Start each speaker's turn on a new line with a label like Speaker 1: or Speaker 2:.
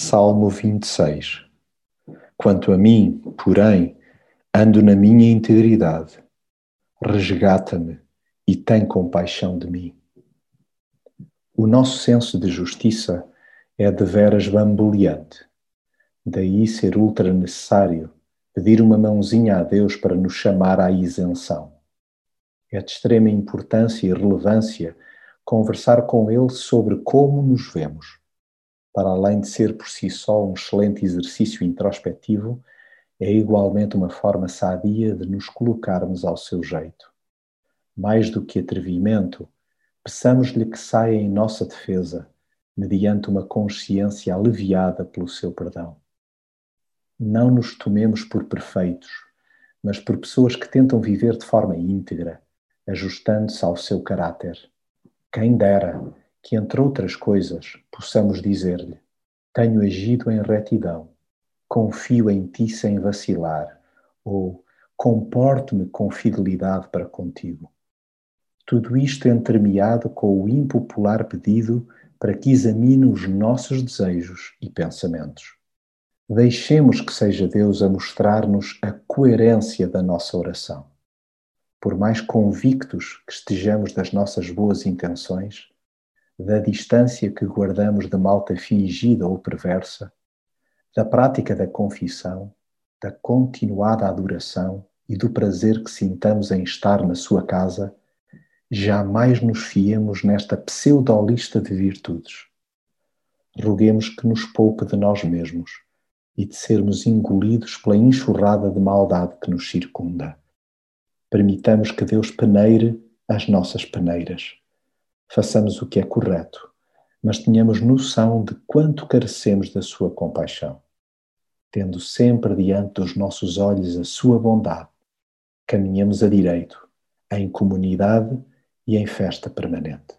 Speaker 1: Salmo 26 Quanto a mim, porém, ando na minha integridade. Resgata-me e tem compaixão de mim. O nosso senso de justiça é de veras bamboleante. Daí ser ultra necessário pedir uma mãozinha a Deus para nos chamar à isenção. É de extrema importância e relevância conversar com Ele sobre como nos vemos para além de ser por si só um excelente exercício introspectivo, é igualmente uma forma sadia de nos colocarmos ao seu jeito. Mais do que atrevimento, peçamos-lhe que saia em nossa defesa, mediante uma consciência aliviada pelo seu perdão. Não nos tomemos por perfeitos, mas por pessoas que tentam viver de forma íntegra, ajustando-se ao seu caráter. Quem dera que, entre outras coisas, possamos dizer-lhe: Tenho agido em retidão, confio em ti sem vacilar, ou comporto-me com fidelidade para contigo. Tudo isto entremeado com o impopular pedido para que examine os nossos desejos e pensamentos. Deixemos que seja Deus a mostrar-nos a coerência da nossa oração. Por mais convictos que estejamos das nossas boas intenções, da distância que guardamos de malta fingida ou perversa, da prática da confissão, da continuada adoração e do prazer que sintamos em estar na sua casa, jamais nos fiemos nesta pseudolista de virtudes. Roguemos que nos poupe de nós mesmos e de sermos engolidos pela enxurrada de maldade que nos circunda. Permitamos que Deus peneire as nossas peneiras façamos o que é correto, mas tenhamos noção de quanto carecemos da Sua compaixão. Tendo sempre diante dos nossos olhos a Sua bondade, caminhamos a direito, em comunidade e em festa permanente.